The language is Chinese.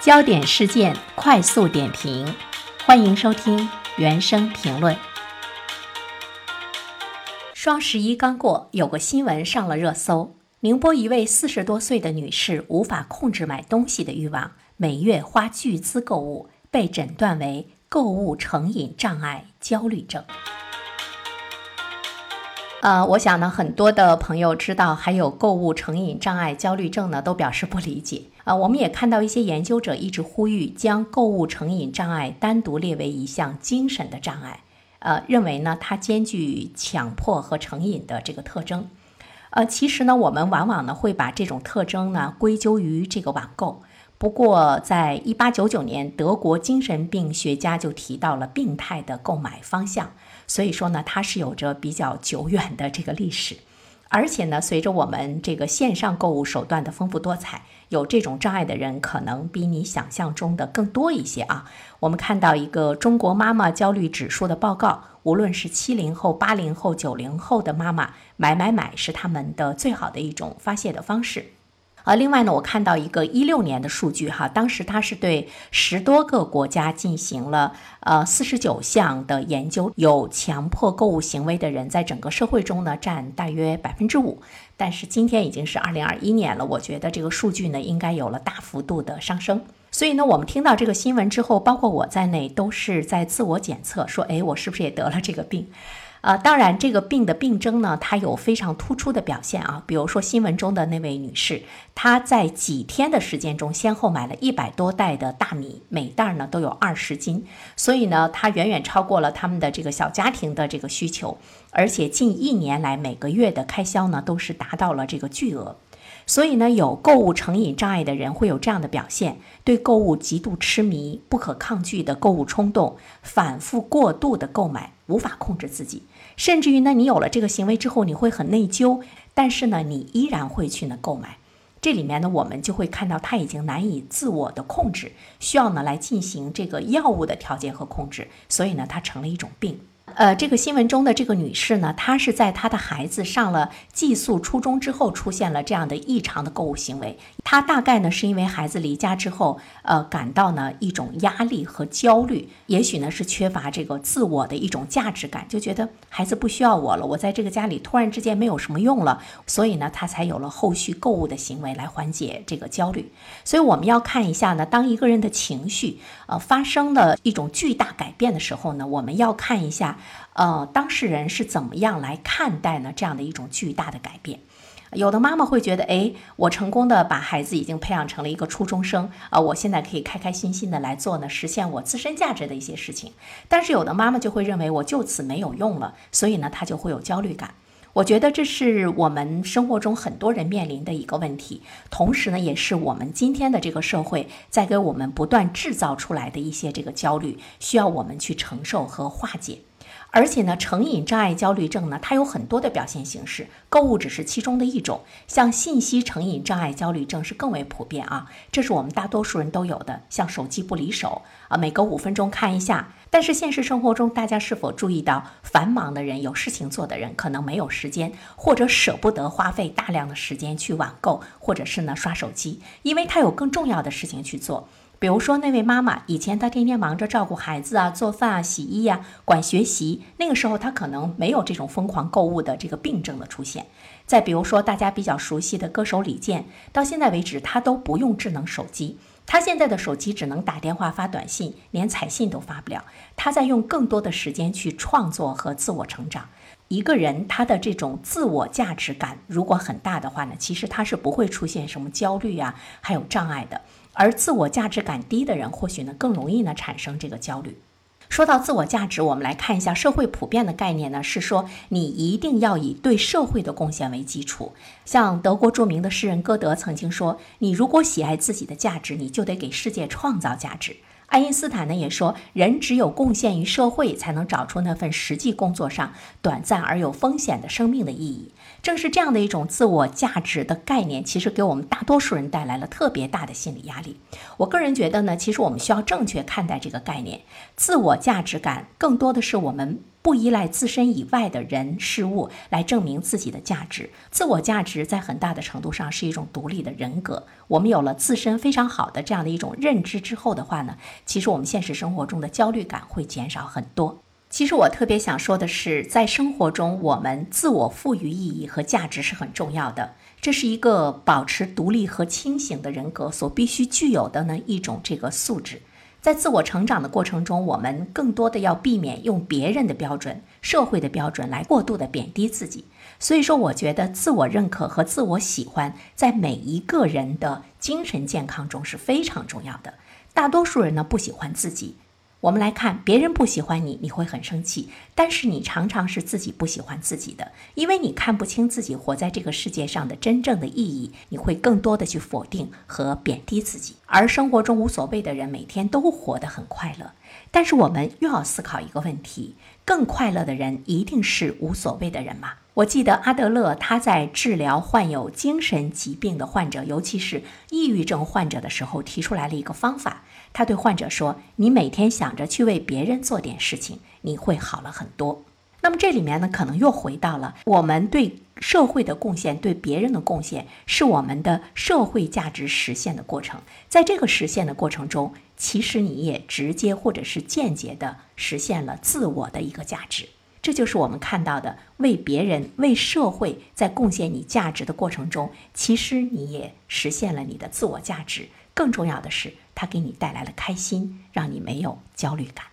焦点事件快速点评，欢迎收听原声评论。双十一刚过，有个新闻上了热搜：宁波一位四十多岁的女士无法控制买东西的欲望，每月花巨资购物，被诊断为购物成瘾障碍焦虑症。呃，我想呢，很多的朋友知道还有购物成瘾障碍焦虑症呢，都表示不理解。啊，我们也看到一些研究者一直呼吁将购物成瘾障碍单独列为一项精神的障碍，呃，认为呢它兼具强迫和成瘾的这个特征。呃，其实呢，我们往往呢会把这种特征呢归咎于这个网购。不过，在一八九九年，德国精神病学家就提到了病态的购买方向，所以说呢，它是有着比较久远的这个历史。而且呢，随着我们这个线上购物手段的丰富多彩，有这种障碍的人可能比你想象中的更多一些啊。我们看到一个中国妈妈焦虑指数的报告，无论是七零后、八零后、九零后的妈妈，买买买是他们的最好的一种发泄的方式。呃，另外呢，我看到一个一六年的数据哈，当时它是对十多个国家进行了呃四十九项的研究，有强迫购物行为的人在整个社会中呢占大约百分之五，但是今天已经是二零二一年了，我觉得这个数据呢应该有了大幅度的上升，所以呢，我们听到这个新闻之后，包括我在内都是在自我检测，说，哎，我是不是也得了这个病？呃，当然，这个病的病征呢，它有非常突出的表现啊。比如说新闻中的那位女士，她在几天的时间中，先后买了一百多袋的大米，每袋呢都有二十斤，所以呢，她远远超过了他们的这个小家庭的这个需求，而且近一年来每个月的开销呢，都是达到了这个巨额。所以呢，有购物成瘾障碍的人会有这样的表现：对购物极度痴迷、不可抗拒的购物冲动、反复过度的购买、无法控制自己，甚至于呢，你有了这个行为之后，你会很内疚，但是呢，你依然会去呢购买。这里面呢，我们就会看到他已经难以自我的控制，需要呢来进行这个药物的调节和控制，所以呢，它成了一种病。呃，这个新闻中的这个女士呢，她是在她的孩子上了寄宿初中之后，出现了这样的异常的购物行为。他大概呢是因为孩子离家之后，呃，感到呢一种压力和焦虑，也许呢是缺乏这个自我的一种价值感，就觉得孩子不需要我了，我在这个家里突然之间没有什么用了，所以呢，他才有了后续购物的行为来缓解这个焦虑。所以我们要看一下呢，当一个人的情绪呃发生了一种巨大改变的时候呢，我们要看一下。呃，当事人是怎么样来看待呢？这样的一种巨大的改变，有的妈妈会觉得，哎，我成功的把孩子已经培养成了一个初中生，啊，我现在可以开开心心的来做呢，实现我自身价值的一些事情。但是有的妈妈就会认为，我就此没有用了，所以呢，她就会有焦虑感。我觉得这是我们生活中很多人面临的一个问题，同时呢，也是我们今天的这个社会在给我们不断制造出来的一些这个焦虑，需要我们去承受和化解。而且呢，成瘾障碍焦虑症呢，它有很多的表现形式，购物只是其中的一种。像信息成瘾障碍焦虑症是更为普遍啊，这是我们大多数人都有的。像手机不离手啊，每隔五分钟看一下。但是现实生活中，大家是否注意到，繁忙的人、有事情做的人，可能没有时间，或者舍不得花费大量的时间去网购，或者是呢刷手机，因为他有更重要的事情去做。比如说那位妈妈，以前她天天忙着照顾孩子啊、做饭啊、洗衣呀、管学习，那个时候她可能没有这种疯狂购物的这个病症的出现。再比如说大家比较熟悉的歌手李健，到现在为止他都不用智能手机，他现在的手机只能打电话发短信，连彩信都发不了。他在用更多的时间去创作和自我成长。一个人他的这种自我价值感如果很大的话呢，其实他是不会出现什么焦虑啊，还有障碍的。而自我价值感低的人，或许呢更容易呢产生这个焦虑。说到自我价值，我们来看一下社会普遍的概念呢，是说你一定要以对社会的贡献为基础。像德国著名的诗人歌德曾经说：“你如果喜爱自己的价值，你就得给世界创造价值。”爱因斯坦呢也说，人只有贡献于社会，才能找出那份实际工作上短暂而有风险的生命的意义。正是这样的一种自我价值的概念，其实给我们大多数人带来了特别大的心理压力。我个人觉得呢，其实我们需要正确看待这个概念，自我价值感更多的是我们。不依赖自身以外的人事物来证明自己的价值。自我价值在很大的程度上是一种独立的人格。我们有了自身非常好的这样的一种认知之后的话呢，其实我们现实生活中的焦虑感会减少很多。其实我特别想说的是，在生活中，我们自我赋予意义和价值是很重要的。这是一个保持独立和清醒的人格所必须具有的呢一种这个素质。在自我成长的过程中，我们更多的要避免用别人的标准、社会的标准来过度的贬低自己。所以说，我觉得自我认可和自我喜欢在每一个人的精神健康中是非常重要的。大多数人呢不喜欢自己。我们来看，别人不喜欢你，你会很生气；但是你常常是自己不喜欢自己的，因为你看不清自己活在这个世界上的真正的意义，你会更多的去否定和贬低自己。而生活中无所谓的人，每天都活得很快乐。但是我们又要思考一个问题：更快乐的人一定是无所谓的人吗？我记得阿德勒他在治疗患有精神疾病的患者，尤其是抑郁症患者的时候，提出来了一个方法。他对患者说：“你每天想着去为别人做点事情，你会好了很多。”那么这里面呢，可能又回到了我们对社会的贡献，对别人的贡献，是我们的社会价值实现的过程。在这个实现的过程中，其实你也直接或者是间接的实现了自我的一个价值。这就是我们看到的，为别人、为社会在贡献你价值的过程中，其实你也实现了你的自我价值。更重要的是，它给你带来了开心，让你没有焦虑感。